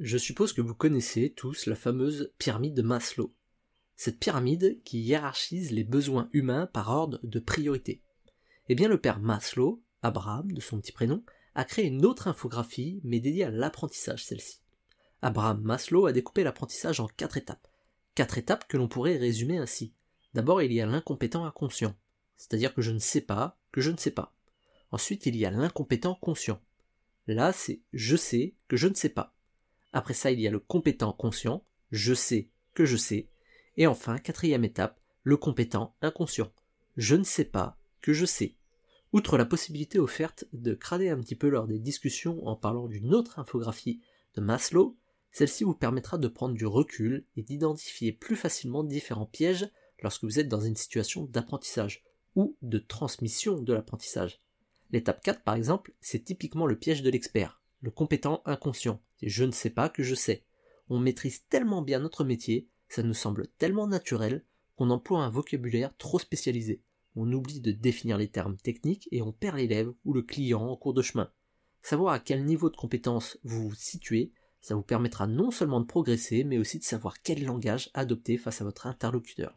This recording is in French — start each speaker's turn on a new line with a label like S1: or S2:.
S1: Je suppose que vous connaissez tous la fameuse pyramide de Maslow. Cette pyramide qui hiérarchise les besoins humains par ordre de priorité. Eh bien le père Maslow, Abraham de son petit prénom, a créé une autre infographie mais dédiée à l'apprentissage celle-ci. Abraham Maslow a découpé l'apprentissage en quatre étapes. Quatre étapes que l'on pourrait résumer ainsi. D'abord il y a l'incompétent inconscient, c'est-à-dire que je ne sais pas, que je ne sais pas. Ensuite il y a l'incompétent conscient. Là c'est je sais que je ne sais pas. Après ça, il y a le compétent conscient, je sais que je sais. Et enfin, quatrième étape, le compétent inconscient. Je ne sais pas que je sais. Outre la possibilité offerte de crâner un petit peu lors des discussions en parlant d'une autre infographie de Maslow, celle-ci vous permettra de prendre du recul et d'identifier plus facilement différents pièges lorsque vous êtes dans une situation d'apprentissage ou de transmission de l'apprentissage. L'étape 4 par exemple, c'est typiquement le piège de l'expert le compétent inconscient. C'est je ne sais pas que je sais. On maîtrise tellement bien notre métier, ça nous semble tellement naturel, qu'on emploie un vocabulaire trop spécialisé. On oublie de définir les termes techniques et on perd l'élève ou le client en cours de chemin. Savoir à quel niveau de compétence vous vous situez, ça vous permettra non seulement de progresser, mais aussi de savoir quel langage adopter face à votre interlocuteur.